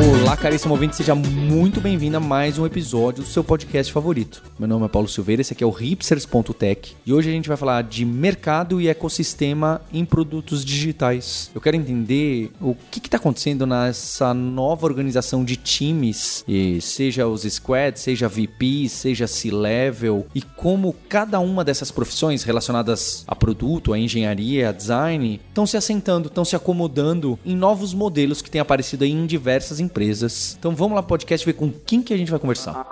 Olá, caríssimo ouvinte, seja muito bem-vindo a mais um episódio do seu podcast favorito. Meu nome é Paulo Silveira, esse aqui é o hipsters.tech e hoje a gente vai falar de mercado e ecossistema em produtos digitais. Eu quero entender o que está acontecendo nessa nova organização de times, e seja os squads, seja VP, seja C-level, e como cada uma dessas profissões relacionadas a produto, a engenharia, a design, estão se assentando, estão se acomodando em novos modelos que têm aparecido em diversas empresas empresas. Então vamos lá podcast ver com quem que a gente vai conversar.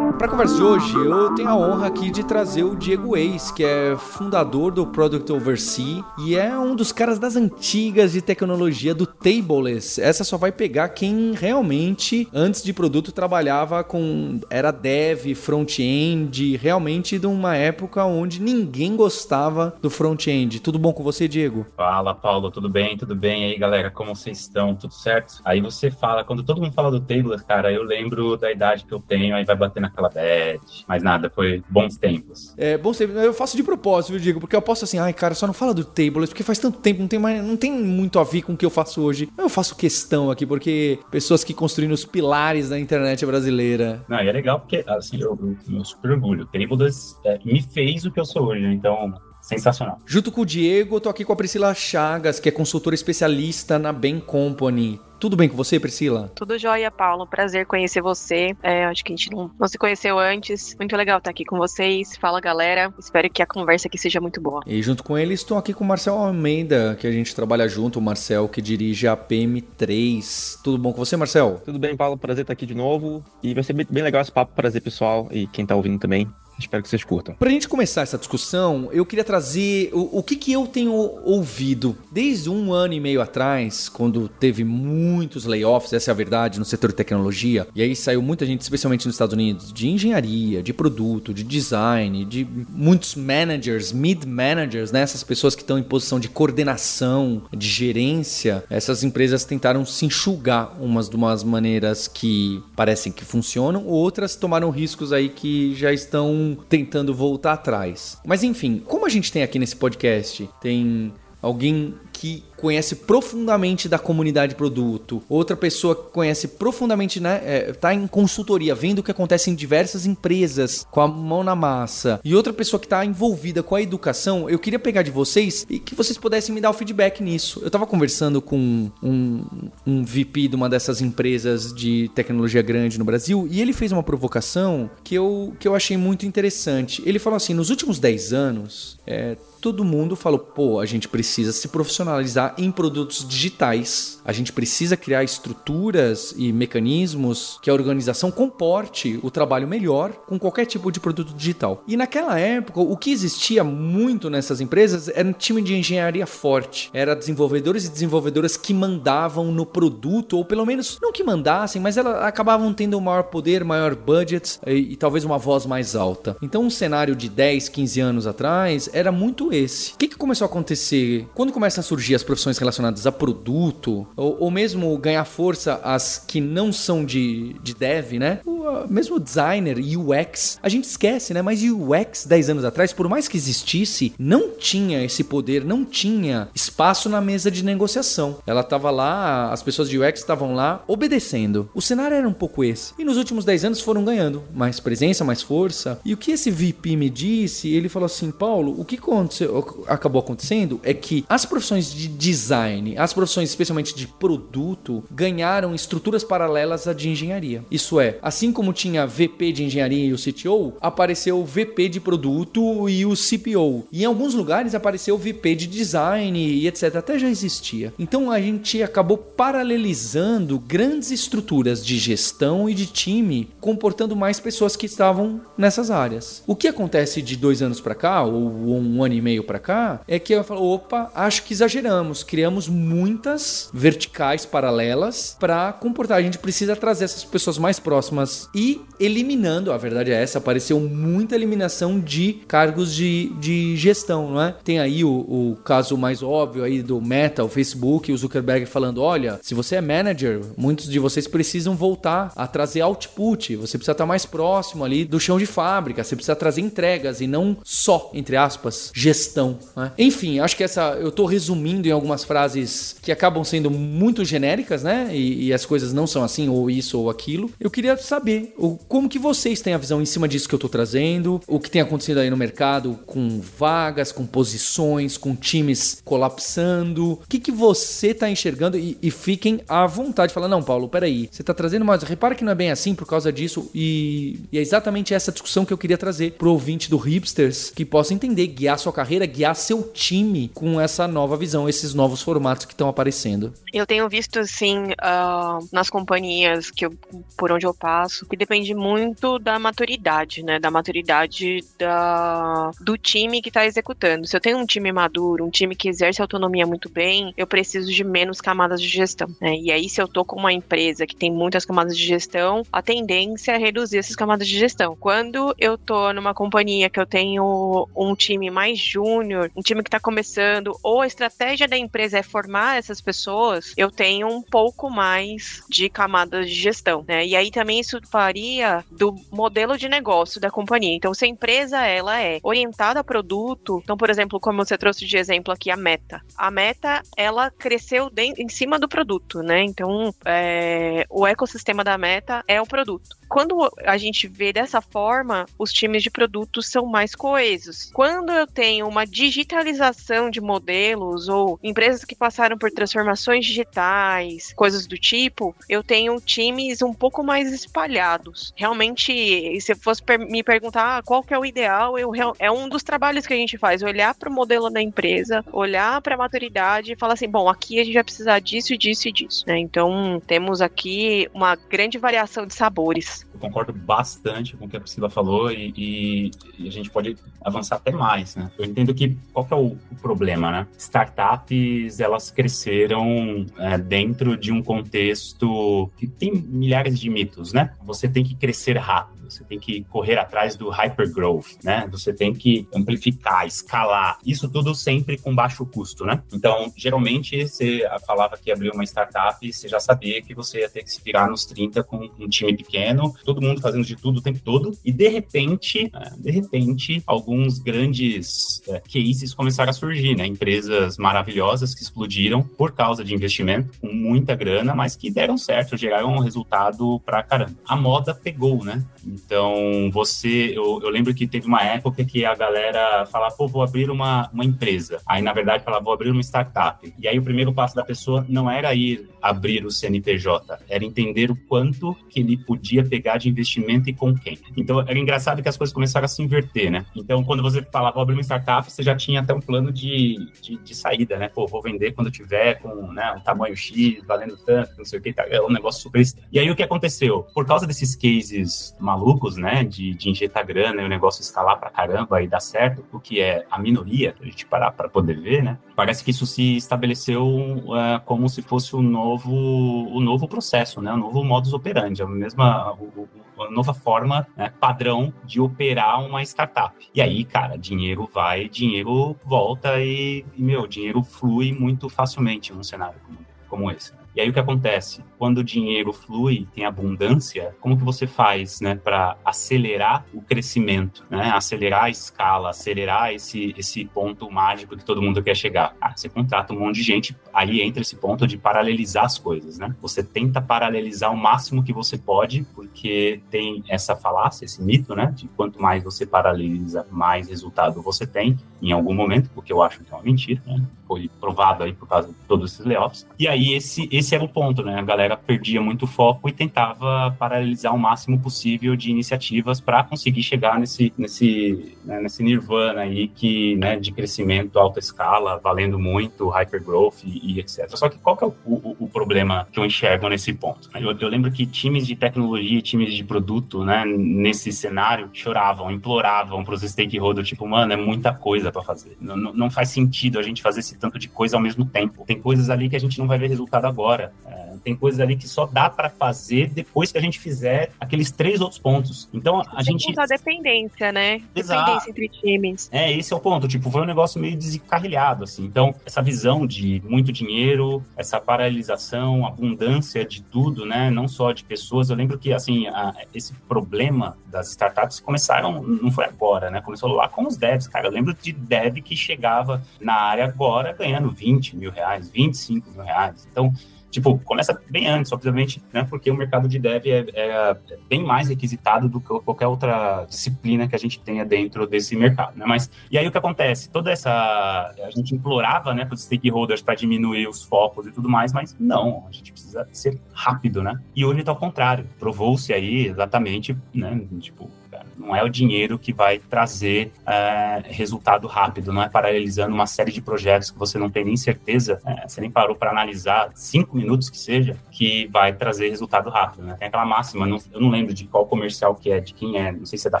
Para a conversa de hoje, eu tenho a honra aqui de trazer o Diego Eis, que é fundador do Product Oversee e é um dos caras das antigas de tecnologia do Tableless. Essa só vai pegar quem realmente, antes de produto, trabalhava com. era dev, front-end, realmente de uma época onde ninguém gostava do front-end. Tudo bom com você, Diego? Fala, Paulo, tudo bem? Tudo bem aí, galera? Como vocês estão? Tudo certo? Aí você fala, quando todo mundo fala do Tableless, cara, eu lembro da idade que eu tenho, aí vai bater naquela Bad. Mas nada, foi bons tempos. É, bons tempos. Eu faço de propósito, viu, Diego? Porque eu posso assim, ai, cara, só não fala do Tables, porque faz tanto tempo, não tem, mais, não tem muito a ver com o que eu faço hoje. Eu faço questão aqui, porque pessoas que construíram os pilares da internet brasileira. Não, e é legal porque, assim, eu, eu, eu super orgulho. Tables é, me fez o que eu sou hoje, então sensacional. Junto com o Diego, eu tô aqui com a Priscila Chagas, que é consultora especialista na Ben Company. Tudo bem com você, Priscila? Tudo jóia, Paulo. Prazer conhecer você. É, acho que a gente não, não, se conheceu antes. Muito legal estar aqui com vocês. Fala, galera. Espero que a conversa aqui seja muito boa. E junto com ele, estou aqui com o Marcel Almeida, que a gente trabalha junto. O Marcel, que dirige a PM3. Tudo bom com você, Marcel? Tudo bem, Paulo. Prazer estar aqui de novo. E vai ser bem legal esse papo. Prazer, pessoal. E quem está ouvindo também. Espero que vocês curtam. Pra gente começar essa discussão, eu queria trazer o, o que, que eu tenho ouvido. Desde um ano e meio atrás, quando teve muitos layoffs, essa é a verdade, no setor de tecnologia, e aí saiu muita gente, especialmente nos Estados Unidos, de engenharia, de produto, de design, de muitos managers, mid-managers, né? Essas pessoas que estão em posição de coordenação, de gerência, essas empresas tentaram se enxugar umas de umas maneiras que parecem que funcionam, outras tomaram riscos aí que já estão tentando voltar atrás. Mas enfim, como a gente tem aqui nesse podcast, tem alguém que conhece profundamente da comunidade produto, outra pessoa que conhece profundamente, né, é, tá em consultoria, vendo o que acontece em diversas empresas, com a mão na massa, e outra pessoa que está envolvida com a educação, eu queria pegar de vocês e que vocês pudessem me dar o feedback nisso. Eu estava conversando com um, um VP de uma dessas empresas de tecnologia grande no Brasil e ele fez uma provocação que eu, que eu achei muito interessante. Ele falou assim: nos últimos 10 anos, é, todo mundo falou, pô, a gente precisa se profissionalizar em produtos digitais. A gente precisa criar estruturas e mecanismos que a organização comporte o trabalho melhor com qualquer tipo de produto digital. E naquela época, o que existia muito nessas empresas era um time de engenharia forte. Era desenvolvedores e desenvolvedoras que mandavam no produto, ou pelo menos não que mandassem, mas elas acabavam tendo maior poder, maior budget e, e talvez uma voz mais alta. Então, um cenário de 10, 15 anos atrás era muito esse. O que, que começou a acontecer? Quando começam a surgir as profissões relacionadas a produto, ou, ou mesmo ganhar força as que não são de, de dev, né? O, mesmo designer, UX, a gente esquece, né? Mas UX 10 anos atrás, por mais que existisse, não tinha esse poder, não tinha espaço na mesa de negociação. Ela estava lá, as pessoas de UX estavam lá obedecendo. O cenário era um pouco esse. E nos últimos 10 anos foram ganhando mais presença, mais força. E o que esse VP me disse, ele falou assim: Paulo, o que aconteceu, acabou acontecendo é que as profissões de design, as profissões especialmente de produto, ganharam estruturas paralelas à de engenharia. Isso é, assim como tinha VP de engenharia e o CTO, apareceu o VP de produto e o CPO. E em alguns lugares apareceu o VP de design e etc. Até já existia. Então a gente acabou paralelizando grandes estruturas de gestão e de time, comportando mais pessoas que estavam nessas áreas. O que acontece de dois anos para cá, ou um ano e e meio para cá, é que eu falo, opa, acho que exageramos, criamos muitas verticais paralelas para comportar. A gente precisa trazer essas pessoas mais próximas e eliminando, a verdade é essa, apareceu muita eliminação de cargos de, de gestão, não é? Tem aí o, o caso mais óbvio aí do Meta, o Facebook, o Zuckerberg falando, olha, se você é manager, muitos de vocês precisam voltar a trazer output, você precisa estar mais próximo ali do chão de fábrica, você precisa trazer entregas e não só, entre aspas, gestão. Né? Enfim, acho que essa eu estou resumindo em algumas frases que acabam sendo muito genéricas, né? E, e, as coisas não são assim, ou isso ou aquilo. Eu queria saber o, como que vocês têm a visão em cima disso que eu estou trazendo, o que tem acontecido aí no mercado com vagas, com posições, com times colapsando. O que, que você está enxergando? E, e, fiquem à vontade de falar, não, Paulo, peraí, você está trazendo, mas repara que não é bem assim por causa disso. E, e é exatamente essa discussão que eu queria trazer pro ouvinte do Hipsters, que possa entender, guiar sua carreira, guiar seu time com essa nova visão, esses novos formatos que estão aparecendo. Eu tenho visto, assim, uh, nas companhias que eu, por onde eu passo, que depende muito da maturidade, né? Da maturidade da, do time que está executando. Se eu tenho um time maduro, um time que exerce autonomia muito bem, eu preciso de menos camadas de gestão. Né? E aí, se eu tô com uma empresa que tem muitas camadas de gestão, a tendência é reduzir essas camadas de gestão. Quando eu tô numa companhia que eu tenho um time mais júnior, um time que está começando, ou a estratégia da empresa é formar essas pessoas, eu tenho um pouco mais de camadas de gestão, né? E aí também isso varia do modelo de negócio da companhia. Então, se a empresa ela é orientada a produto, então, por exemplo, como você trouxe de exemplo aqui a Meta. A Meta, ela cresceu em cima do produto, né? Então, é, o ecossistema da Meta é o produto. Quando a gente vê dessa forma, os times de produtos são mais coesos. Quando eu tenho uma digitalização de modelos ou empresas que passaram por transformações digitais, coisas do tipo, eu tenho times um pouco mais espalhados. Realmente, se fosse me perguntar qual que é o ideal, eu, é um dos trabalhos que a gente faz, olhar para o modelo da empresa, olhar para a maturidade e falar assim, bom, aqui a gente vai precisar disso, disso e disso. Né? Então, temos aqui uma grande variação de sabores. Eu concordo bastante com o que a Priscila falou e, e, e, a gente pode avançar até mais, né? Eu entendo que qual que é o, o problema, né? Startups, elas cresceram é, dentro de um contexto que tem milhares de mitos, né? Você tem que crescer rápido você tem que correr atrás do hypergrowth, né? Você tem que amplificar, escalar. Isso tudo sempre com baixo custo, né? Então, geralmente, você falava que abriu uma startup, você já sabia que você ia ter que se virar nos 30 com um time pequeno, todo mundo fazendo de tudo o tempo todo, e de repente, né, de repente, alguns grandes é, cases começaram a surgir, né? Empresas maravilhosas que explodiram por causa de investimento, com muita grana, mas que deram certo, geraram um resultado pra caramba. A moda pegou, né? Então, você, eu, eu, lembro que teve uma época que a galera falava, pô, vou abrir uma, uma empresa. Aí, na verdade, falava, vou abrir uma startup. E aí, o primeiro passo da pessoa não era ir abrir o CNPJ, era entender o quanto que ele podia pegar de investimento e com quem. Então, era engraçado que as coisas começaram a se inverter, né? Então, quando você falava, vou abrir uma startup, você já tinha até um plano de, de, de saída, né? Pô, vou vender quando tiver com né, um tamanho X, valendo tanto, não sei o que, tá, é um negócio super estranho. E aí, o que aconteceu? Por causa desses cases malucos, malucos, né, de, de injetar grana e o negócio escalar pra caramba e dar certo, o que é a minoria, a gente parar para poder ver, né, parece que isso se estabeleceu uh, como se fosse o novo, o novo processo, né, o novo modus operandi, a mesma, o, a nova forma né, padrão de operar uma startup. E aí, cara, dinheiro vai, dinheiro volta e, meu, dinheiro flui muito facilmente num cenário como, como esse. E aí o que acontece? Quando o dinheiro flui, tem abundância, como que você faz, né, para acelerar o crescimento, né? Acelerar a escala, acelerar esse esse ponto mágico que todo mundo quer chegar. Ah, você contrata um monte de gente, aí entra esse ponto de paralelizar as coisas, né? Você tenta paralelizar o máximo que você pode, porque tem essa falácia, esse mito, né, de quanto mais você paraleliza, mais resultado você tem em algum momento, porque eu acho que é uma mentira, né? Foi provado aí por causa de todos esses layoffs. E aí esse esse esse era o ponto, né? A galera perdia muito foco e tentava paralisar o máximo possível de iniciativas para conseguir chegar nesse, nesse, né, nesse nirvana aí que, né, de crescimento alta escala, valendo muito, hypergrowth e, e etc. Só que qual que é o, o, o, problema que eu enxergo nesse ponto? Eu, eu lembro que times de tecnologia, times de produto, né, nesse cenário, choravam, imploravam para os stakeholders, tipo, mano, é muita coisa para fazer. Não, não faz sentido a gente fazer esse tanto de coisa ao mesmo tempo. Tem coisas ali que a gente não vai ver resultado agora. É, tem coisas ali que só dá para fazer depois que a gente fizer aqueles três outros pontos. Então a tem gente. a dependência, né? Exato. Dependência entre times. É, esse é o ponto. Tipo, foi um negócio meio desencarrilhado, assim. Então, essa visão de muito dinheiro, essa paralisação, abundância de tudo, né? Não só de pessoas. Eu lembro que, assim, a, esse problema das startups começaram, não foi agora, né? Começou lá com os devs, cara. Eu lembro de dev que chegava na área agora ganhando 20 mil reais, 25 mil reais. Então, Tipo, começa bem antes, obviamente, né? Porque o mercado de dev é, é, bem mais requisitado do que qualquer outra disciplina que a gente tenha dentro desse mercado, né? Mas, e aí o que acontece? Toda essa... A gente implorava, né, para os stakeholders para diminuir os focos e tudo mais, mas não, a gente precisa ser rápido, né? E hoje está ao contrário. Provou-se aí exatamente, né? Tipo, não é o dinheiro que vai trazer é, resultado rápido, não é paralelizando uma série de projetos que você não tem nem certeza, é, você nem parou para analisar, cinco minutos que seja, que vai trazer resultado rápido. Né? Tem aquela máxima, não, eu não lembro de qual comercial que é, de quem é, não sei se é da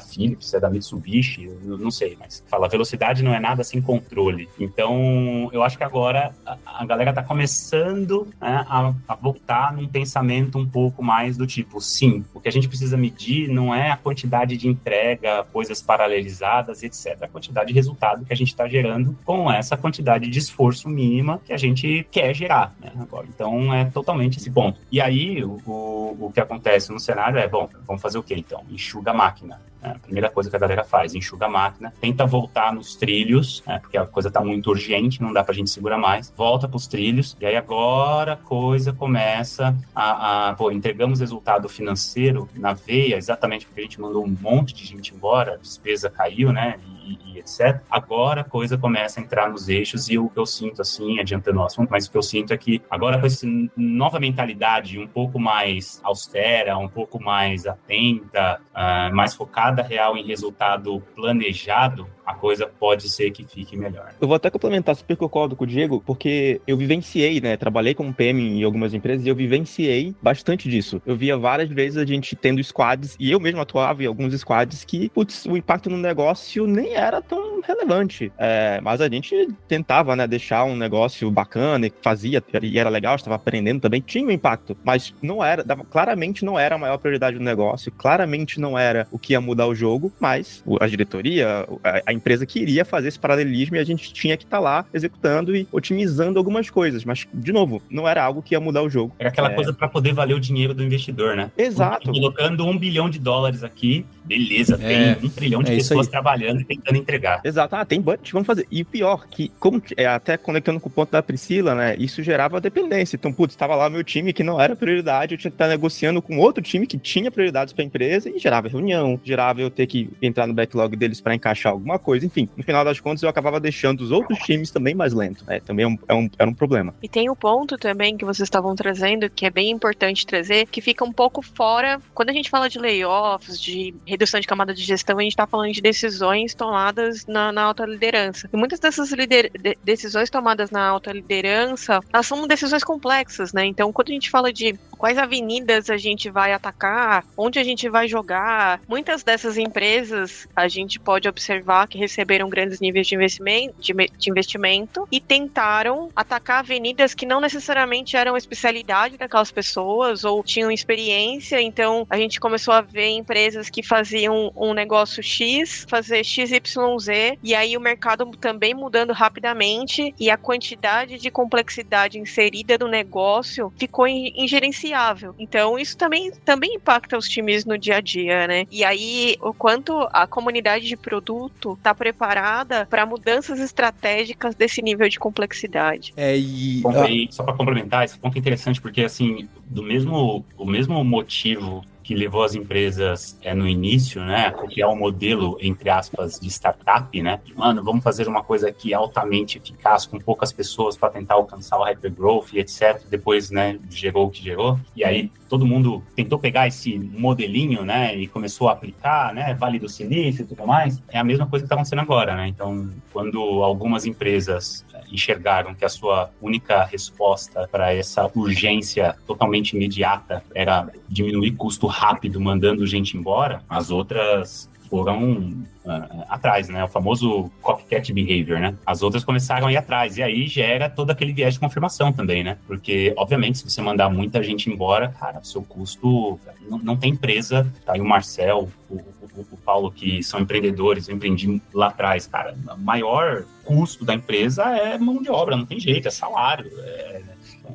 Philips, se é da Mitsubishi, não sei, mas fala, velocidade não é nada sem controle. Então, eu acho que agora a, a galera está começando né, a, a voltar num pensamento um pouco mais do tipo, sim, o que a gente precisa medir não é a quantidade de entrega, coisas paralelizadas, etc. A quantidade de resultado que a gente está gerando com essa quantidade de esforço mínima que a gente quer gerar. Né, agora. Então, é totalmente esse ponto. E aí, o, o, o que acontece no cenário é, bom, vamos fazer o quê, então? Enxuga a máquina. Né? A primeira coisa que a galera faz, enxuga a máquina, tenta voltar nos trilhos, né? porque a coisa está muito urgente, não dá para a gente segurar mais, volta para os trilhos, e aí agora a coisa começa a, a pô, entregamos resultado financeiro na veia, exatamente porque a gente mandou um monte de gente embora, a despesa caiu, né? E, e, etc. Agora a coisa começa a entrar nos eixos e o que eu sinto, assim, adiantando o assunto, mas o que eu sinto é que agora com essa nova mentalidade um pouco mais austera, um pouco mais atenta, uh, mais focada real em resultado planejado, a coisa pode ser que fique melhor. Eu vou até complementar, super concordo com o Diego, porque eu vivenciei, né? Trabalhei como PM em algumas empresas e eu vivenciei bastante disso. Eu via várias vezes a gente tendo squads, e eu mesmo atuava em alguns squads que, putz, o impacto no negócio nem era tão relevante. É, mas a gente tentava, né, deixar um negócio bacana e fazia, e era legal, estava aprendendo também, tinha um impacto, mas não era, claramente não era a maior prioridade do negócio, claramente não era o que ia mudar o jogo, mas a diretoria, a empresa queria fazer esse paralelismo e a gente tinha que estar tá lá executando e otimizando algumas coisas. Mas, de novo, não era algo que ia mudar o jogo. Era aquela é... coisa para poder valer o dinheiro do investidor, né? Exato. Colocando um bilhão de dólares aqui, beleza, é, tem um trilhão de é pessoas trabalhando e tentando entregar. Exato, ah, tem budget, vamos fazer. E o pior, que como é, até conectando com o ponto da Priscila, né? Isso gerava dependência. Então, putz, estava lá meu time que não era prioridade, eu tinha que estar negociando com outro time que tinha prioridades para a empresa e gerava reunião, gerava eu ter que entrar no backlog deles para encaixar alguma coisa. Enfim, no final das contas, eu acabava deixando os outros times também mais lentos. Né? Também é um, é um, era um problema. E tem o um ponto também que vocês estavam trazendo, que é bem importante trazer, que fica um pouco fora. Quando a gente fala de layoffs, de redução de camada de gestão, a gente está falando de decisões tomadas na, na alta liderança. E muitas dessas lider de decisões tomadas na alta liderança, elas são decisões complexas, né? Então, quando a gente fala de quais avenidas a gente vai atacar, onde a gente vai jogar, muitas dessas empresas a gente pode observar que receberam grandes níveis de investimento, de, de investimento e tentaram atacar avenidas que não necessariamente eram especialidade daquelas pessoas ou tinham experiência. Então a gente começou a ver empresas que faziam um negócio X, fazer XYZ, e aí o mercado também mudando rapidamente e a quantidade de complexidade inserida no negócio ficou ingerenciável. Então isso também, também impacta os times no dia a dia, né? E aí o quanto a comunidade de produto está preparada para mudanças estratégicas desse nível de complexidade. É, e... Bom, só para complementar, esse ponto é interessante porque, assim, do mesmo, o mesmo motivo que levou as empresas é, no início, né, a copiar o um modelo, entre aspas, de startup, né? Mano, vamos fazer uma coisa aqui altamente eficaz, com poucas pessoas para tentar alcançar o hypergrowth e etc. Depois, né, gerou o que gerou. E aí todo mundo tentou pegar esse modelinho, né, e começou a aplicar, né, Vale do Silício e tudo mais. É a mesma coisa que está acontecendo agora, né? Então, quando algumas empresas enxergaram que a sua única resposta para essa urgência totalmente imediata era diminuir custo rápido, mandando gente embora, as outras foram uh, atrás, né? O famoso copycat behavior, né? As outras começaram a ir atrás. E aí gera todo aquele viés de confirmação também, né? Porque, obviamente, se você mandar muita gente embora, cara, seu custo não, não tem empresa. Tá aí o Marcel, o, o, Paulo, que são empreendedores, eu empreendi lá atrás, cara. O maior custo da empresa é mão de obra, não tem jeito, é salário, é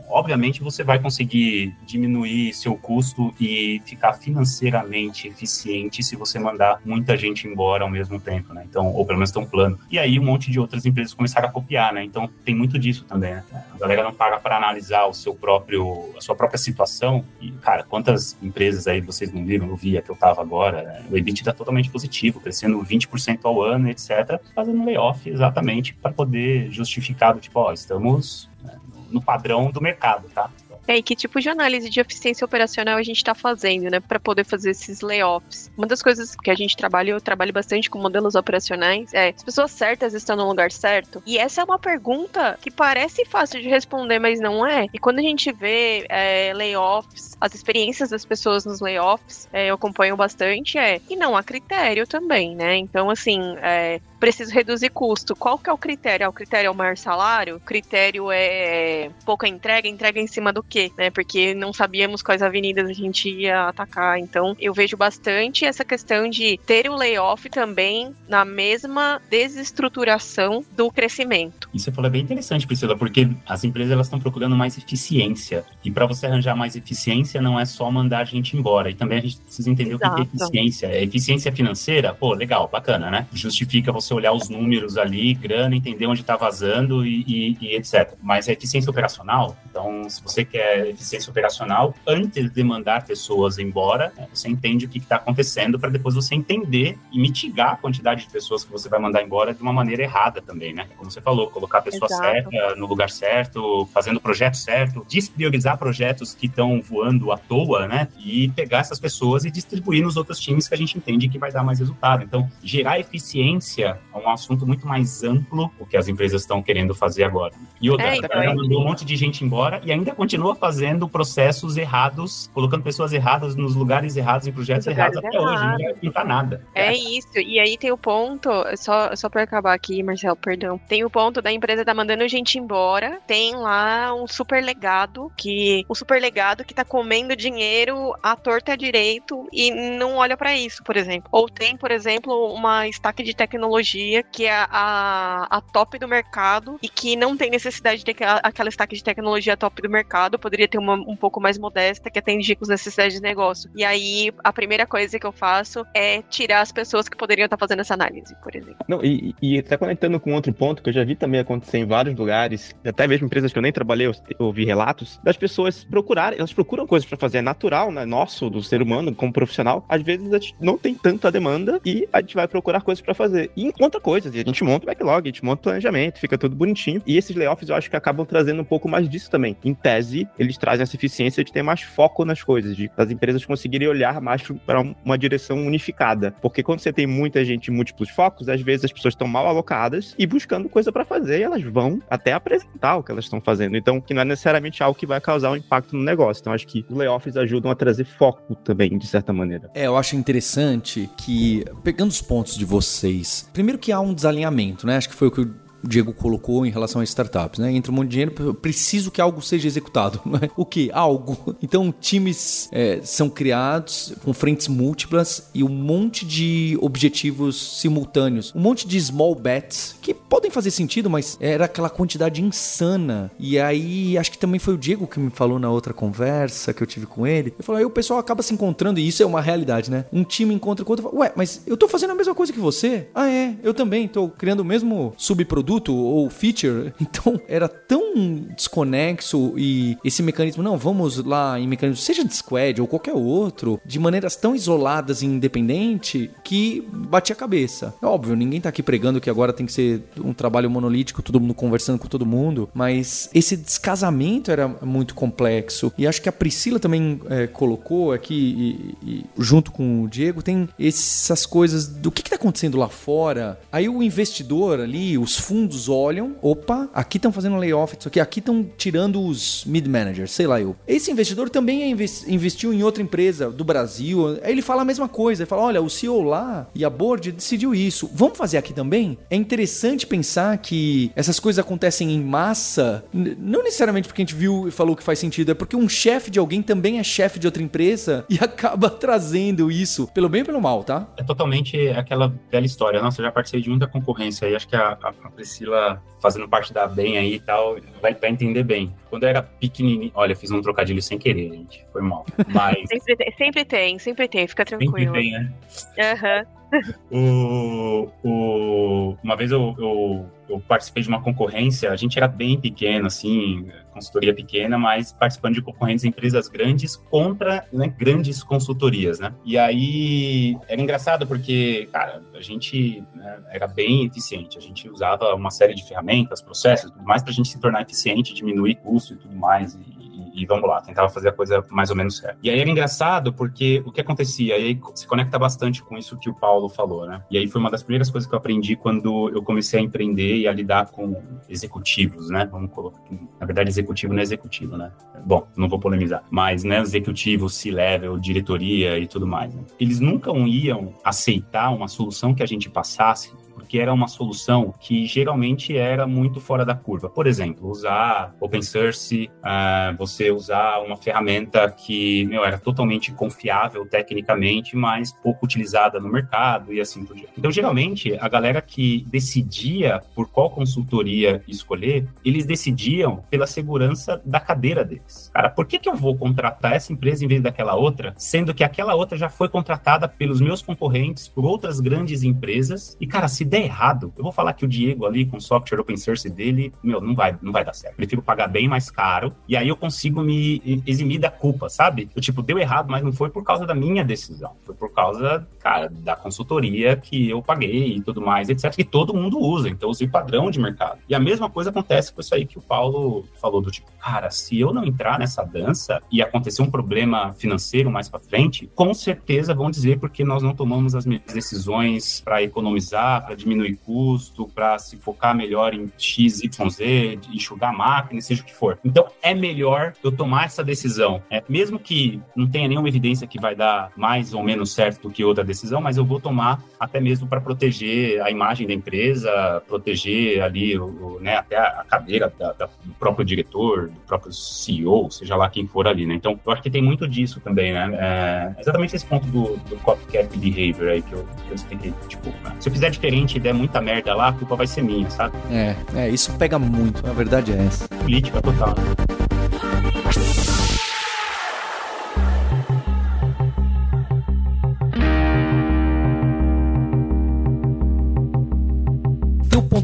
obviamente você vai conseguir diminuir seu custo e ficar financeiramente eficiente se você mandar muita gente embora ao mesmo tempo, né? Então, ou pelo menos ter um plano. E aí um monte de outras empresas começaram a copiar, né? Então tem muito disso também, né? A galera não para para analisar o seu próprio, a sua própria situação. E, cara, quantas empresas aí vocês não viram? Eu vi a que eu tava agora, né? o EBITDA tá totalmente positivo, crescendo 20% ao ano, etc. Fazendo layoff exatamente para poder justificar, tipo, ó, estamos né, no padrão do mercado, tá? É, e que tipo de análise de eficiência operacional a gente está fazendo, né, para poder fazer esses layoffs? Uma das coisas que a gente trabalha, eu trabalho bastante com modelos operacionais, é as pessoas certas estão no lugar certo? E essa é uma pergunta que parece fácil de responder, mas não é. E quando a gente vê é, layoffs, as experiências das pessoas nos layoffs, é, eu acompanho bastante, é, e não há critério também, né? Então, assim, é, preciso reduzir custo. Qual que é o critério? Ah, o critério é o maior salário? O critério é pouca entrega? Entrega em cima do quê? Né? Porque não sabíamos quais avenidas a gente ia atacar. Então, eu vejo bastante essa questão de ter o layoff também na mesma desestruturação do crescimento. Isso você falou é bem interessante, Priscila, porque as empresas elas estão procurando mais eficiência. E para você arranjar mais eficiência, não é só mandar a gente embora. E também a gente precisa entender Exato. o que é eficiência. É eficiência financeira? Pô, legal, bacana, né? Justifica você você olhar os números ali, grana, entender onde está vazando e, e, e, etc. Mas a eficiência operacional, então, se você quer eficiência operacional, antes de mandar pessoas embora, né, você entende o que está acontecendo para depois você entender e mitigar a quantidade de pessoas que você vai mandar embora de uma maneira errada também, né? Como você falou, colocar a pessoa Exato. certa no lugar certo, fazendo o projeto certo, despriorizar projetos que estão voando à toa, né? E pegar essas pessoas e distribuir nos outros times que a gente entende que vai dar mais resultado. Então, gerar eficiência é um assunto muito mais amplo o que as empresas estão querendo fazer agora. E outra, é, então, mandou um monte de gente embora e ainda continua fazendo processos errados, colocando pessoas erradas nos lugares errados em projetos errados até errados. hoje, não vai pintar nada. É, é isso, e aí tem o ponto, só, só para acabar aqui, Marcelo, perdão, tem o ponto da empresa tá mandando gente embora, tem lá um super legado, que o super legado que tá comendo dinheiro à torta direito e não olha para isso, por exemplo. Ou tem, por exemplo, uma stack de tecnologia tecnologia que é a, a top do mercado e que não tem necessidade de ter aquela, aquela stack de tecnologia top do mercado, poderia ter uma um pouco mais modesta que atende com as necessidades de negócio. E aí, a primeira coisa que eu faço é tirar as pessoas que poderiam estar fazendo essa análise, por exemplo. Não, e, e até conectando com outro ponto que eu já vi também acontecer em vários lugares, até mesmo empresas que eu nem trabalhei, eu ouvi relatos, das pessoas procurarem, elas procuram coisas para fazer, é natural, né, nosso, do ser humano, como profissional, às vezes a gente não tem tanta demanda e a gente vai procurar coisas para fazer. E encontra coisas. E a gente monta o backlog, a gente monta o planejamento, fica tudo bonitinho. E esses layoffs eu acho que acabam trazendo um pouco mais disso também. Em tese, eles trazem essa eficiência de ter mais foco nas coisas, de as empresas conseguirem olhar mais para uma direção unificada. Porque quando você tem muita gente em múltiplos focos, às vezes as pessoas estão mal alocadas e buscando coisa para fazer, e elas vão até apresentar o que elas estão fazendo. Então, que não é necessariamente algo que vai causar um impacto no negócio. Então, acho que os layoffs ajudam a trazer foco também, de certa maneira. É, eu acho interessante que, pegando os pontos de vocês, primeiro que há um desalinhamento, né? Acho que foi o que o Diego colocou em relação a startups, né? Entra um monte de dinheiro, preciso que algo seja executado. Né? O que? Algo. Então, times é, são criados com frentes múltiplas e um monte de objetivos simultâneos. Um monte de small bets que podem fazer sentido, mas era aquela quantidade insana. E aí, acho que também foi o Diego que me falou na outra conversa que eu tive com ele. Ele falou, aí o pessoal acaba se encontrando, e isso é uma realidade, né? Um time encontra com outro, ué, mas eu tô fazendo a mesma coisa que você? Ah, é, eu também, tô criando o mesmo subproduto produto ou feature. Então era tão desconexo e esse mecanismo, não, vamos lá em mecanismo, seja de squad ou qualquer outro, de maneiras tão isoladas e independente que batia a cabeça. É óbvio, ninguém tá aqui pregando que agora tem que ser um trabalho monolítico, todo mundo conversando com todo mundo, mas esse descasamento era muito complexo. E acho que a Priscila também é, colocou aqui, e, e, junto com o Diego, tem essas coisas do que, está acontecendo lá fora. Aí o investidor ali, os fundos olham, opa, aqui estão fazendo layoff disso aqui, aqui estão tirando os mid-managers, sei lá eu. Esse investidor também investiu em outra empresa do Brasil, aí ele fala a mesma coisa, ele fala, olha, o CEO lá e a board decidiu isso, vamos fazer aqui também? É interessante pensar que essas coisas acontecem em massa, não necessariamente porque a gente viu e falou que faz sentido, é porque um chefe de alguém também é chefe de outra empresa e acaba trazendo isso, pelo bem ou pelo mal, tá? É totalmente aquela velha história. Nossa, eu já participei de muita concorrência e acho que a, a Priscila, fazendo parte da BEM aí e tal, vai, vai entender bem. Quando eu era pequenininho, olha, fiz um trocadilho sem querer, gente, foi mal. Mas... sempre, tem, sempre tem, sempre tem, fica tranquilo. Sempre tem, né? Aham. Uhum o, o, uma vez eu, eu, eu, participei de uma concorrência, a gente era bem pequeno, assim, consultoria pequena, mas participando de concorrentes empresas grandes contra né, grandes consultorias, né? E aí era engraçado porque, cara, a gente né, era bem eficiente, a gente usava uma série de ferramentas, processos, tudo mais para a gente se tornar eficiente, diminuir custo e tudo mais. E, e vamos lá, tentava fazer a coisa mais ou menos certa. E aí era engraçado porque o que acontecia, e aí se conecta bastante com isso que o Paulo falou, né? E aí foi uma das primeiras coisas que eu aprendi quando eu comecei a empreender e a lidar com executivos, né? Vamos colocar, na verdade, executivo não é executivo, né? Bom, não vou polemizar, mas, né, executivo, C-level, diretoria e tudo mais. Né? Eles nunca iam aceitar uma solução que a gente passasse porque era uma solução que geralmente era muito fora da curva. Por exemplo, usar open source, uh, você usar uma ferramenta que meu, era totalmente confiável tecnicamente, mas pouco utilizada no mercado e assim por diante. Então, geralmente, a galera que decidia por qual consultoria escolher, eles decidiam pela segurança da cadeira deles. Cara, por que, que eu vou contratar essa empresa em vez daquela outra, sendo que aquela outra já foi contratada pelos meus concorrentes por outras grandes empresas? E, cara, se der errado, eu vou falar que o Diego ali com o software open source dele, meu, não vai, não vai dar certo. Prefiro pagar bem mais caro e aí eu consigo me eximir da culpa, sabe? Eu, tipo, deu errado, mas não foi por causa da minha decisão. Foi por causa, cara, da consultoria que eu paguei e tudo mais, etc. Que todo mundo usa. Então, usei padrão de mercado. E a mesma coisa acontece com isso aí que o Paulo falou, do tipo, cara, se eu não entrar nessa dança e acontecer um problema financeiro mais para frente, com certeza vão dizer porque nós não tomamos as decisões para economizar, para diminuir custo, para se focar melhor em X, Y, Z, enxugar máquina, seja o que for. Então, é melhor eu tomar essa decisão. É, mesmo que não tenha nenhuma evidência que vai dar mais ou menos certo do que outra decisão, mas eu vou tomar até mesmo para proteger a imagem da empresa, proteger ali o, o né, até a cadeira da, da, do próprio diretor, do próprio CEO, seja lá quem for ali, né? Então, eu acho que tem muito disso também, né? É, exatamente esse ponto do, do copycat behavior aí que eu, que eu expliquei. Tipo, né? se eu fizer diferente der muita merda lá, a culpa vai ser minha, sabe? É, é, isso pega muito, a verdade é essa. Política total. ponto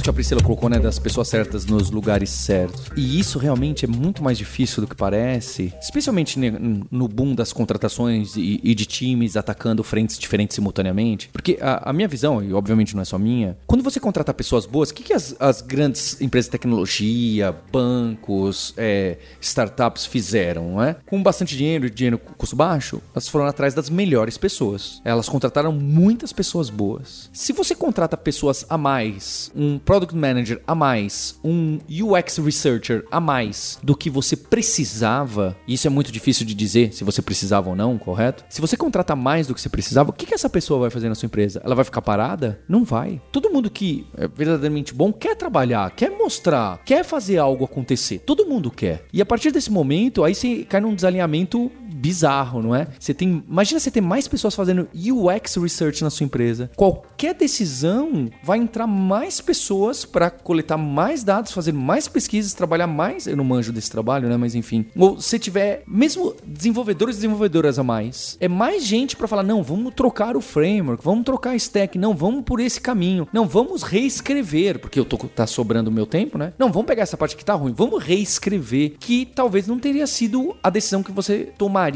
que a Priscila colocou, né, das pessoas certas nos lugares certos. E isso realmente é muito mais difícil do que parece, especialmente no boom das contratações e, e de times atacando frentes diferentes simultaneamente. Porque a, a, minha visão, e obviamente não é só minha, quando você contrata pessoas boas, o que, que as, as grandes empresas de tecnologia, bancos, é, startups fizeram, né? Com bastante dinheiro dinheiro custo baixo, elas foram atrás das melhores pessoas. Elas contrataram muitas pessoas boas. Se você contrata pessoas a mais, um product manager a mais, um UX researcher a mais do que você precisava, e isso é muito difícil de dizer se você precisava ou não, correto? Se você contrata mais do que você precisava, o que, que essa pessoa vai fazer na sua empresa? Ela vai ficar parada? Não vai. Todo mundo que é verdadeiramente bom quer trabalhar, quer mostrar, quer fazer algo acontecer. Todo mundo quer. E a partir desse momento, aí você cai num desalinhamento bizarro, não é? Você tem, imagina você ter mais pessoas fazendo UX research na sua empresa. Qualquer decisão vai entrar mais pessoas para coletar mais dados, fazer mais pesquisas, trabalhar mais. Eu não manjo desse trabalho, né? Mas enfim. Ou se tiver mesmo desenvolvedores e desenvolvedoras a mais, é mais gente para falar: não, vamos trocar o framework, vamos trocar a stack, não, vamos por esse caminho, não, vamos reescrever, porque eu tô tá sobrando meu tempo, né? Não, vamos pegar essa parte que tá ruim, vamos reescrever, que talvez não teria sido a decisão que você tomaria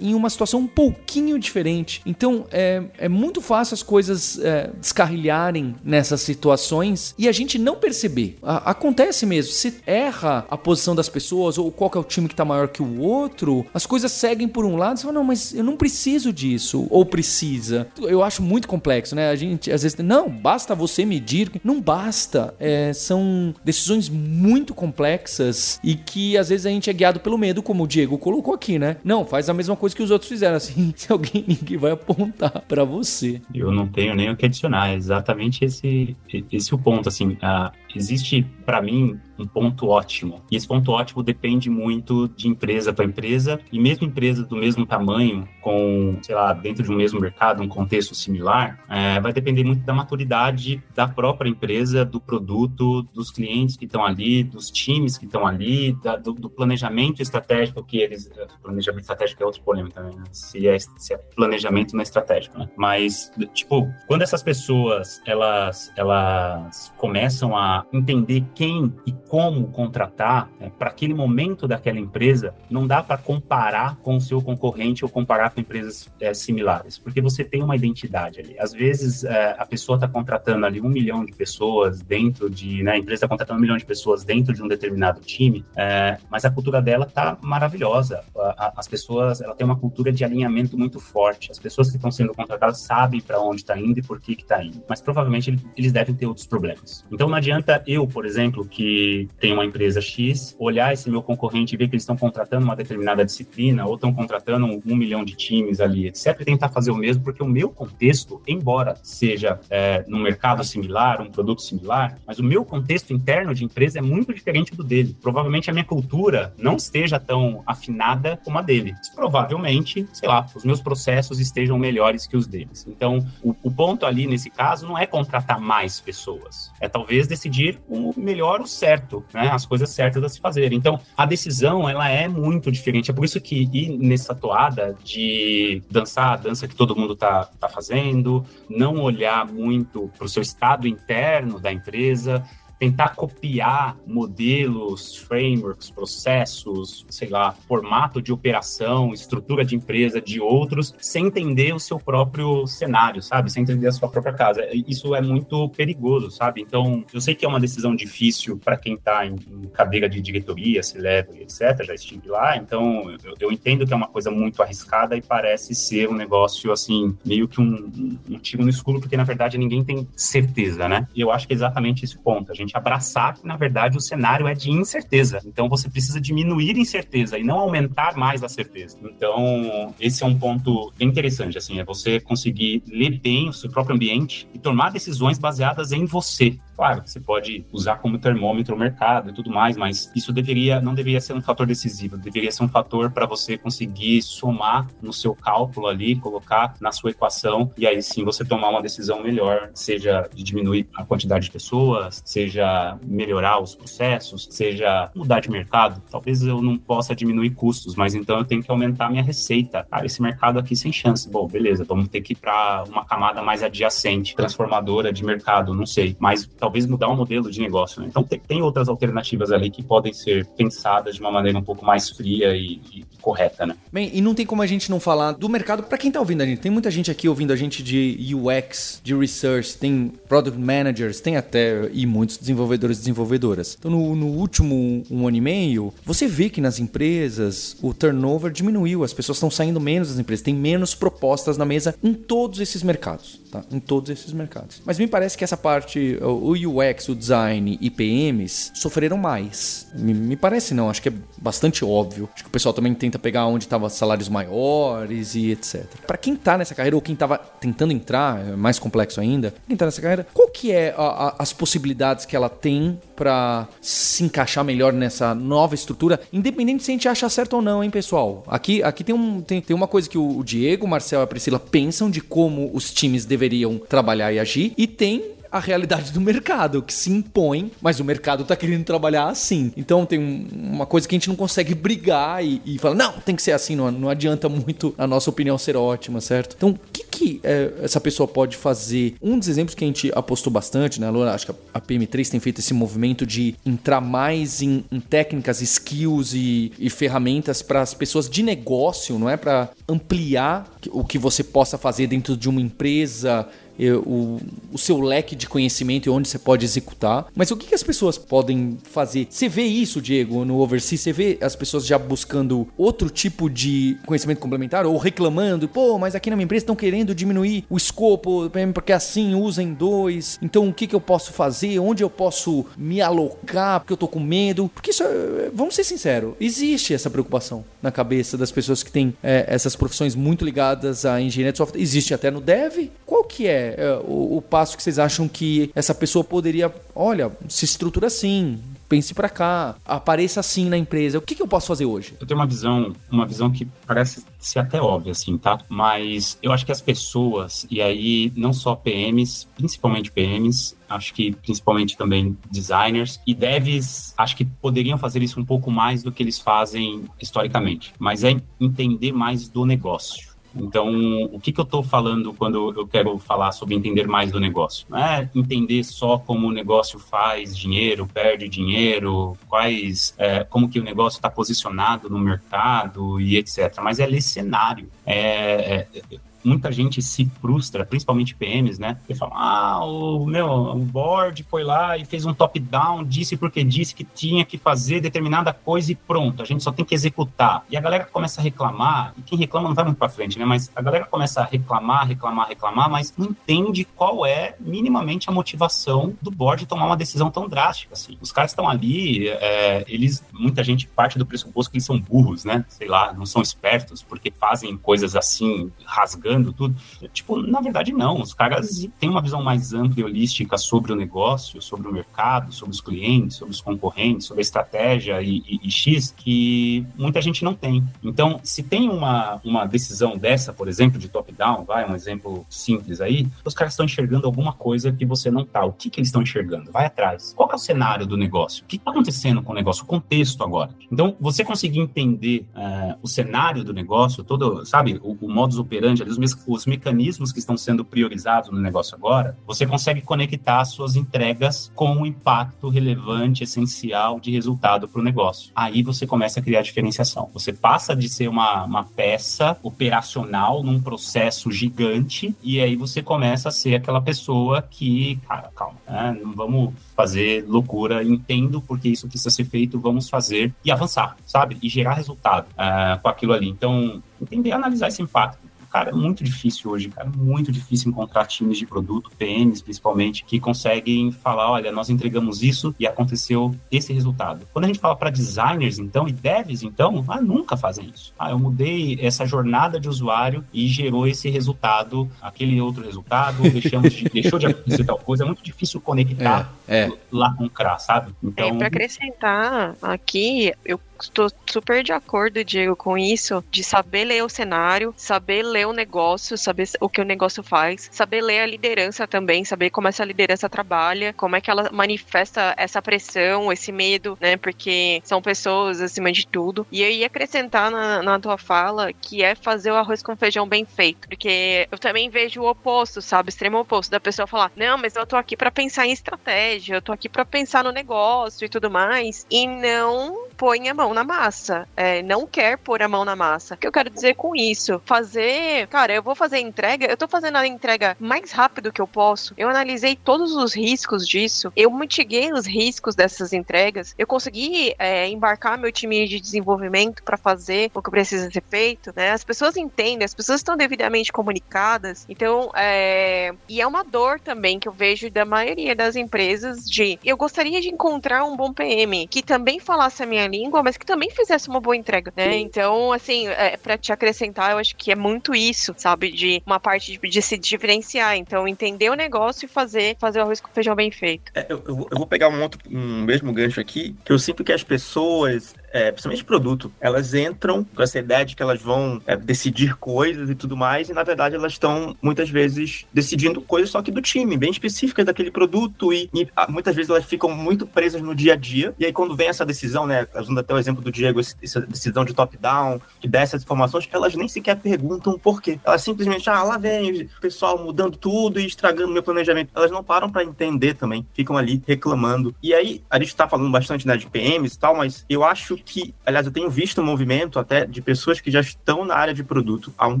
em uma situação um pouquinho diferente. Então é, é muito fácil as coisas é, descarrilharem nessas situações e a gente não perceber. A, acontece mesmo, se erra a posição das pessoas ou qual é o time que tá maior que o outro, as coisas seguem por um lado, você fala, não, mas eu não preciso disso, ou precisa. Eu acho muito complexo, né? A gente às vezes, não, basta você medir. Não basta. É, são decisões muito complexas e que às vezes a gente é guiado pelo medo, como o Diego colocou aqui, né? Não, faz a mesma coisa que os outros fizeram, assim, se alguém ninguém vai apontar para você. Eu não tenho nem o que adicionar, é exatamente esse, esse o ponto, assim, uh, existe para mim um ponto ótimo. E esse ponto ótimo depende muito de empresa para empresa, e mesmo empresas do mesmo tamanho, com, sei lá, dentro de um mesmo mercado, um contexto similar, é, vai depender muito da maturidade da própria empresa, do produto, dos clientes que estão ali, dos times que estão ali, da, do, do, planejamento estratégico que eles. Planejamento estratégico é outro polêmico também, né? se, é, se é planejamento não é estratégico, né? Mas, tipo, quando essas pessoas elas, elas começam a entender quem e como contratar né, para aquele momento daquela empresa, não dá para comparar com o seu concorrente ou comparar com empresas é, similares, porque você tem uma identidade ali. Às vezes é, a pessoa está contratando ali um milhão de pessoas dentro de, né, a empresa está contratando um milhão de pessoas dentro de um determinado time, é, mas a cultura dela está maravilhosa. A, a, as pessoas, ela tem uma cultura de alinhamento muito forte. As pessoas que estão sendo contratadas sabem para onde está indo e por que está indo, mas provavelmente eles devem ter outros problemas. Então não adianta eu, por exemplo, que tenho uma empresa X, olhar esse meu concorrente e ver que eles estão contratando uma determinada disciplina ou estão contratando um, um, milhão de times ali, etc., e tentar fazer o mesmo, porque o meu contexto, embora seja é, num mercado similar, um produto similar, mas o meu contexto interno de empresa é muito diferente do dele. Provavelmente a minha cultura não esteja tão afinada como a dele. Provavelmente, sei lá, os meus processos estejam melhores que os deles. Então, o, o ponto ali nesse caso não é contratar mais pessoas, é talvez decidir o melhor, o certo, né? As coisas certas a se fazer. Então, a decisão, ela é muito diferente. É por isso que ir nessa toada de dançar a dança que todo mundo tá, tá fazendo, não olhar muito para o seu estado interno da empresa, tentar copiar modelos, frameworks, processos, sei lá, formato de operação, estrutura de empresa de outros, sem entender o seu próprio cenário, sabe? Sem entender a sua própria casa. Isso é muito perigoso, sabe? Então, eu sei que é uma decisão difícil para quem está em, em, cadeira de diretoria, se leva, etc. Já estive lá, então eu, eu, entendo que é uma coisa muito arriscada e parece ser um negócio assim, meio que um, um, um tiro no escuro, porque na verdade ninguém tem certeza, né? E eu acho que é exatamente esse ponto. A gente abraçar que, na verdade, o cenário é de incerteza. Então, você precisa diminuir incerteza e não aumentar mais a certeza. Então, esse é um ponto bem interessante, assim, é você conseguir ler bem o seu próprio ambiente e tomar decisões baseadas em você. Claro, você pode usar como termômetro o mercado e tudo mais, mas isso deveria não deveria ser um fator decisivo, deveria ser um fator para você conseguir somar no seu cálculo ali, colocar na sua equação e aí sim você tomar uma decisão melhor, seja de diminuir a quantidade de pessoas, seja melhorar os processos, seja mudar de mercado. Talvez eu não possa diminuir custos, mas então eu tenho que aumentar a minha receita. Cara, esse mercado aqui sem chance. Bom, beleza, vamos ter que ir para uma camada mais adjacente, transformadora de mercado, não sei, mas talvez talvez mudar o um modelo de negócio. Né? Então, tem, tem, outras alternativas ali que podem ser pensadas de uma maneira um pouco mais fria e, e correta, né? Bem, e não tem como a gente não falar do mercado para quem tá ouvindo a gente. Tem muita gente aqui ouvindo a gente de UX, de research, tem product managers, tem até e muitos desenvolvedores e desenvolvedoras. Então, no, no último um ano e meio, você vê que nas empresas o turnover diminuiu, as pessoas estão saindo menos das empresas, tem menos propostas na mesa em todos esses mercados, tá? Em todos esses mercados. Mas me parece que essa parte, o UX, o design e PMs sofreram mais. Me, me parece não, acho que é bastante óbvio. Acho que o pessoal também tenta pegar onde estavam salários maiores e etc. Para quem tá nessa carreira ou quem tava tentando entrar, é mais complexo ainda, quem tá nessa carreira, qual que é a, a, as possibilidades que ela tem para se encaixar melhor nessa nova estrutura, independente se a gente acha certo ou não, hein, pessoal? Aqui, aqui tem, um, tem, tem uma coisa que o Diego, o Marcel e a Priscila pensam de como os times deveriam trabalhar e agir, e tem a realidade do mercado, que se impõe, mas o mercado tá querendo trabalhar assim. Então tem um, uma coisa que a gente não consegue brigar e, e falar, não, tem que ser assim, não, não adianta muito a nossa opinião ser ótima, certo? Então, o que, que é, essa pessoa pode fazer? Um dos exemplos que a gente apostou bastante, né, Laura? Acho que a PM3 tem feito esse movimento de entrar mais em, em técnicas, skills e, e ferramentas para as pessoas de negócio, não é? Para ampliar o que você possa fazer dentro de uma empresa o, o seu leque de conhecimento e onde você pode executar. Mas o que, que as pessoas podem fazer? Você vê isso, Diego, no Overseas? Você vê as pessoas já buscando outro tipo de conhecimento complementar ou reclamando? Pô, mas aqui na minha empresa estão querendo diminuir o escopo porque assim usem dois. Então o que, que eu posso fazer? Onde eu posso me alocar porque eu tô com medo? Porque isso, é, vamos ser sinceros, existe essa preocupação na cabeça das pessoas que têm é, essas profissões muito ligadas à engenharia de software. Existe até no dev. Qual que é é, o, o, passo que vocês acham que essa pessoa poderia, olha, se estrutura assim, pense para cá, apareça assim na empresa. O que, que eu posso fazer hoje? Eu tenho uma visão, uma visão que parece ser até óbvia, assim, tá? Mas eu acho que as pessoas, e aí não só PMs, principalmente PMs, acho que principalmente também designers e devs, acho que poderiam fazer isso um pouco mais do que eles fazem historicamente, mas é entender mais do negócio. Então, o que, que eu estou falando quando eu quero falar sobre entender mais do negócio? Não é entender só como o negócio faz dinheiro, perde dinheiro, quais, é, como que o negócio está posicionado no mercado e etc. Mas é ler cenário. É, é, muita gente se frustra, principalmente PMs, né? E fala, ah, o meu o board foi lá e fez um top-down, disse porque disse que tinha que fazer determinada coisa e pronto, a gente só tem que executar. E a galera começa a reclamar, e quem reclama não vai muito para frente, né? Mas a galera começa a reclamar, reclamar, reclamar, mas não entende qual é minimamente a motivação do board tomar uma decisão tão drástica assim. Os caras estão ali, é, eles, muita gente parte do pressuposto que eles são burros, né? Sei lá, não são espertos porque fazem coisas assim rasgando tudo. Tipo, na verdade, não. Os caras têm uma visão mais ampla e holística sobre o negócio, sobre o mercado, sobre os clientes, sobre os concorrentes, sobre a estratégia e, e, e X, que muita gente não tem. Então, se tem uma, uma decisão dessa, por exemplo, de top-down, vai, um exemplo simples aí, os caras estão enxergando alguma coisa que você não tá. O que, que eles estão enxergando? Vai atrás. Qual é o cenário do negócio? O que está acontecendo com o negócio? O contexto agora. Então, você conseguir entender uh, o cenário do negócio, todo, sabe, o, o modus operandi, ali, os os mecanismos que estão sendo priorizados no negócio agora, você consegue conectar suas entregas com um impacto relevante, essencial de resultado para o negócio. Aí você começa a criar diferenciação. Você passa de ser uma, uma peça operacional num processo gigante e aí você começa a ser aquela pessoa que, cara, calma, né? não vamos fazer loucura, entendo porque isso precisa ser feito, vamos fazer e avançar, sabe? E gerar resultado uh, com aquilo ali. Então, entender, analisar esse impacto cara, é muito difícil hoje, cara, muito difícil encontrar times de produto, PMs principalmente, que conseguem falar, olha, nós entregamos isso e aconteceu esse resultado. Quando a gente fala para designers, então, e devs, então, ah, nunca fazem isso. Ah, eu mudei essa jornada de usuário e gerou esse resultado, aquele outro resultado, deixamos de, deixou de acontecer tal coisa. É muito difícil conectar é, é. lá com o CRA, sabe? Então... É, para acrescentar aqui, eu estou super de acordo, Diego, com isso, de saber ler o cenário, saber ler o negócio, saber o que o negócio faz, saber ler a liderança também, saber como essa liderança trabalha, como é que ela manifesta essa pressão, esse medo, né? Porque são pessoas acima de tudo. E eu ia acrescentar na, na tua fala que é fazer o arroz com feijão bem feito. Porque eu também vejo o oposto, sabe? O extremo oposto da pessoa falar: não, mas eu tô aqui para pensar em estratégia, eu tô aqui para pensar no negócio e tudo mais. E não põe a mão na massa. É, não quer pôr a mão na massa. O que eu quero dizer com isso? Fazer. Cara, eu vou fazer entrega. Eu tô fazendo a entrega mais rápido que eu posso. Eu analisei todos os riscos disso. Eu mitiguei os riscos dessas entregas. Eu consegui é, embarcar meu time de desenvolvimento para fazer o que precisa ser feito. Né? As pessoas entendem, as pessoas estão devidamente comunicadas. Então, é... e é uma dor também que eu vejo da maioria das empresas de eu gostaria de encontrar um bom PM que também falasse a minha língua, mas que também fizesse uma boa entrega, né? Então, assim, é, para te acrescentar, eu acho que é muito isso, sabe? De uma parte de, de se diferenciar. Então, entender o negócio e fazer, fazer o arroz com feijão bem feito. É, eu, eu, vou pegar um outro, um mesmo gancho aqui, que eu sinto que as pessoas, é, principalmente produto, elas entram com essa ideia de que elas vão é, decidir coisas e tudo mais, e na verdade elas estão muitas vezes decidindo coisas só que do time, bem específicas daquele produto, e, e ah, muitas vezes elas ficam muito presas no dia a dia, e aí quando vem essa decisão, né, usando até o exemplo do Diego, essa decisão de top-down, que dá essas informações, elas nem sequer perguntam por quê. Elas simplesmente, ah, lá vem o pessoal mudando tudo e estragando meu planejamento. Elas não param para entender também, ficam ali reclamando. E aí, a gente tá falando bastante né, de PMs e tal, mas eu acho que, aliás, eu tenho visto um movimento até de pessoas que já estão na área de produto há um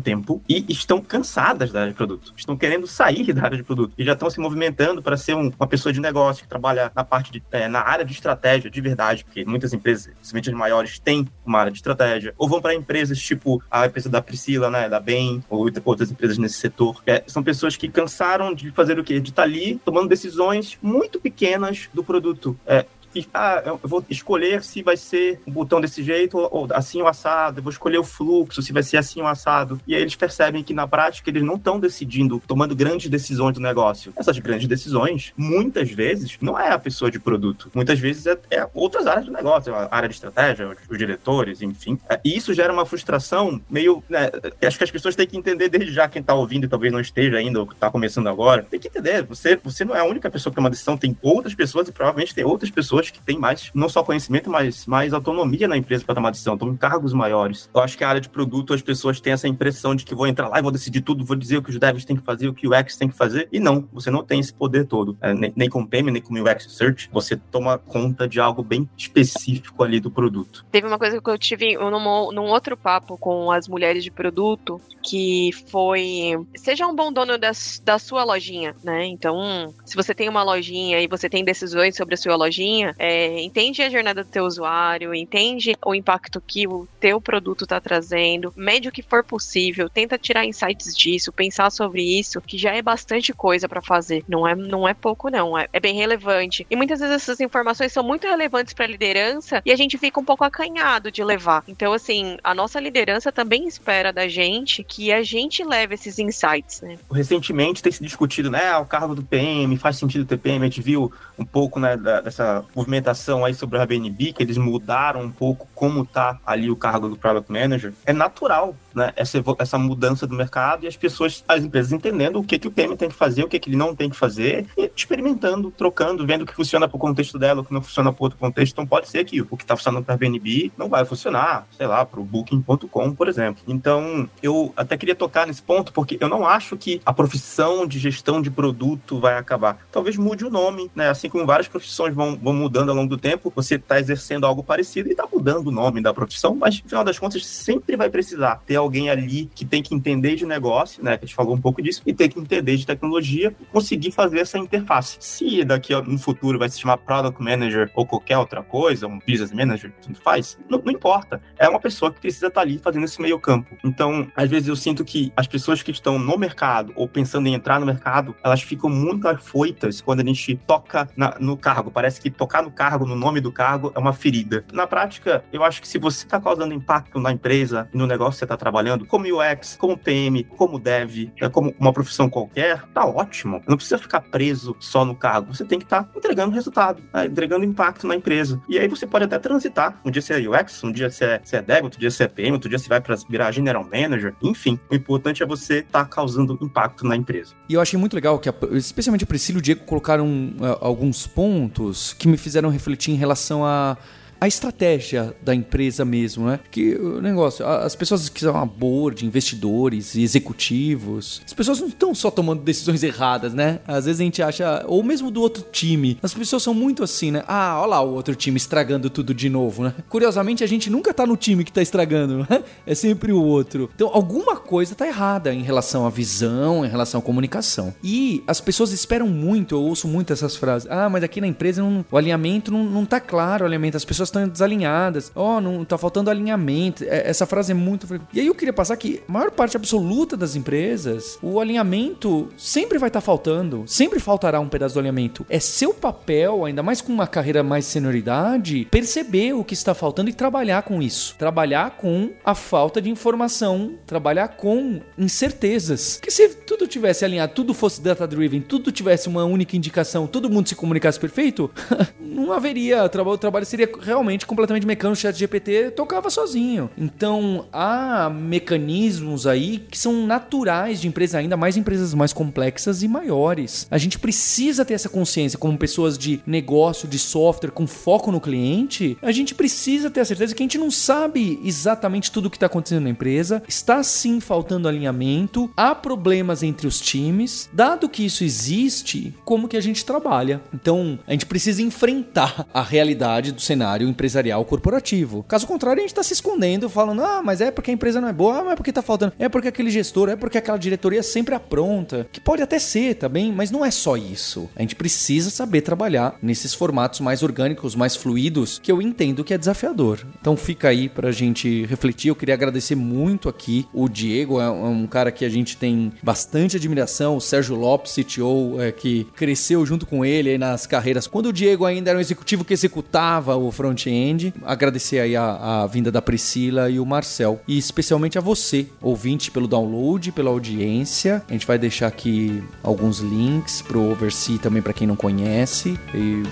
tempo e estão cansadas da área de produto, estão querendo sair da área de produto e já estão se movimentando para ser um, uma pessoa de negócio que trabalha na parte de, é, na área de estratégia de verdade, porque muitas empresas, principalmente as maiores, têm uma área de estratégia, ou vão para empresas tipo a empresa da Priscila, né, da Bem, ou outras empresas nesse setor. É, são pessoas que cansaram de fazer o quê? De estar tá ali tomando decisões muito pequenas do produto. É, ah, eu vou escolher se vai ser um botão desse jeito ou assim o assado, eu vou escolher o fluxo, se vai ser assim o assado. E aí eles percebem que na prática eles não estão decidindo, tomando grandes decisões do negócio. Essas grandes decisões, muitas vezes, não é a pessoa de produto. Muitas vezes é, é outras áreas do negócio, a área de estratégia, os diretores, enfim. É, e isso gera uma frustração meio. Né, acho que as pessoas têm que entender desde já quem está ouvindo e talvez não esteja ainda ou está começando agora. Tem que entender, você, você não é a única pessoa que toma decisão, tem outras pessoas e provavelmente tem outras pessoas pessoas que têm mais, não só conhecimento, mas mais autonomia na empresa para tomar decisão, em cargos maiores. Eu acho que a área de produto, as pessoas têm essa impressão de que vou entrar lá e vou decidir tudo, vou dizer o que os devs têm que fazer, o que o UX tem que fazer. E não, você não tem esse poder todo. É, nem, nem com o PM, nem com o UX Search, você toma conta de algo bem específico ali do produto. Teve uma coisa que eu tive num, num outro papo com as mulheres de produto, que foi seja um bom dono das, da sua lojinha, né? Então, se você tem uma lojinha e você tem decisões sobre a sua lojinha, é, entende a jornada do teu usuário, entende o impacto que o teu produto está trazendo, mede o que for possível, tenta tirar insights disso, pensar sobre isso, que já é bastante coisa para fazer. Não é, não é pouco, não. É, é bem relevante. E muitas vezes essas informações são muito relevantes para a liderança e a gente fica um pouco acanhado de levar. Então, assim, a nossa liderança também espera da gente que a gente leve esses insights, né? Recentemente tem se discutido, né, ah, o cargo do PM, faz sentido ter PM, a gente viu um pouco, né, dessa movimentação aí sobre a BNB, que eles mudaram um pouco como tá ali o cargo do Product Manager. É natural né, essa, essa mudança do mercado e as pessoas, as empresas entendendo o que, que o PM tem que fazer, o que, que ele não tem que fazer, e experimentando, trocando, vendo o que funciona para o contexto dela, o que não funciona para outro contexto. Então pode ser que o que está funcionando para a BNB não vai funcionar, sei lá, para o Booking.com, por exemplo. Então eu até queria tocar nesse ponto, porque eu não acho que a profissão de gestão de produto vai acabar. Talvez mude o nome, né? Assim como várias profissões vão, vão mudando ao longo do tempo, você está exercendo algo parecido e está mudando o nome da profissão, mas no final das contas sempre vai precisar ter alguém ali que tem que entender de negócio, né? Que a gente falou um pouco disso, e tem que entender de tecnologia conseguir fazer essa interface. Se daqui no futuro vai se chamar Product Manager ou qualquer outra coisa, um Business Manager, tanto faz, não, não importa. É uma pessoa que precisa estar tá ali fazendo esse meio campo. Então, às vezes eu sinto que as pessoas que estão no mercado ou pensando em entrar no mercado, elas ficam muito afoitas quando a gente toca na, no cargo. Parece que tocar no cargo, no nome do cargo, é uma ferida. Na prática, eu acho que se você está causando impacto na empresa e no negócio que você está trabalhando, como UX, como PM, como dev, né, como uma profissão qualquer, tá ótimo. Não precisa ficar preso só no cargo. Você tem que estar tá entregando resultado, né, entregando impacto na empresa. E aí você pode até transitar. Um dia você é UX, um dia você é, você é dev, outro dia você é PM, outro dia você vai para virar general manager. Enfim, o importante é você estar tá causando impacto na empresa. E eu achei muito legal que, especialmente a Priscila e o Diego colocaram uh, alguns pontos que me fizeram refletir em relação a a estratégia da empresa mesmo, né? Que o negócio, as pessoas que são a board, investidores e executivos, as pessoas não estão só tomando decisões erradas, né? Às vezes a gente acha, ou mesmo do outro time, as pessoas são muito assim, né? Ah, olha lá o outro time estragando tudo de novo, né? Curiosamente, a gente nunca tá no time que tá estragando, né? É sempre o outro. Então, alguma coisa tá errada em relação à visão, em relação à comunicação. E as pessoas esperam muito, eu ouço muito essas frases. Ah, mas aqui na empresa não, o alinhamento não, não tá claro, o alinhamento. As pessoas estão desalinhadas. Oh, não tá faltando alinhamento. É, essa frase é muito E aí eu queria passar que a maior parte absoluta das empresas, o alinhamento sempre vai estar tá faltando, sempre faltará um pedaço do alinhamento. É seu papel, ainda mais com uma carreira mais senioridade, perceber o que está faltando e trabalhar com isso. Trabalhar com a falta de informação, trabalhar com incertezas. Que se tudo tivesse alinhado, tudo fosse data driven, tudo tivesse uma única indicação, todo mundo se comunicasse perfeito, não haveria o trabalho seria realmente completamente mecânico, o chat GPT tocava sozinho. Então, há mecanismos aí que são naturais de empresas, ainda mais empresas mais complexas e maiores. A gente precisa ter essa consciência como pessoas de negócio, de software com foco no cliente, a gente precisa ter a certeza que a gente não sabe exatamente tudo o que está acontecendo na empresa, está sim faltando alinhamento, há problemas entre os times. Dado que isso existe, como que a gente trabalha? Então, a gente precisa enfrentar a realidade do cenário empresarial corporativo. Caso contrário, a gente está se escondendo, falando: ah, mas é porque a empresa não é boa, ah, mas é porque está faltando, é porque aquele gestor, é porque aquela diretoria sempre apronta. Que pode até ser, tá bem? Mas não é só isso. A gente precisa saber trabalhar nesses formatos mais orgânicos, mais fluidos, que eu entendo que é desafiador. Então fica aí pra gente refletir. Eu queria agradecer muito aqui. O Diego é um cara que a gente tem bastante admiração, o Sérgio Lopes, CTO, é, que cresceu junto com ele nas carreiras. Quando o Diego ainda era um executivo que executava o front-end, agradecer aí a, a vinda da Priscila e o Marcel. E especialmente a você, ouvinte, pelo download, pela audiência. A gente vai deixar aqui alguns links pro Oversee também para quem não conhece. E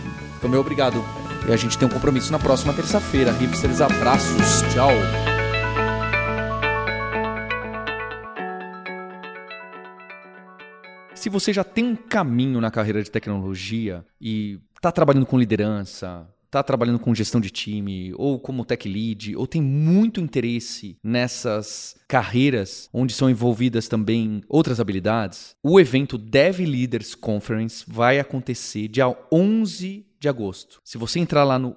meu obrigado. E a gente tem um compromisso na próxima terça-feira. Hipsters, abraços. Tchau. Se você já tem um caminho na carreira de tecnologia e está trabalhando com liderança, está trabalhando com gestão de time, ou como tech lead, ou tem muito interesse nessas carreiras onde são envolvidas também outras habilidades, o evento Dev Leaders Conference vai acontecer dia 11 de agosto. Se você entrar lá no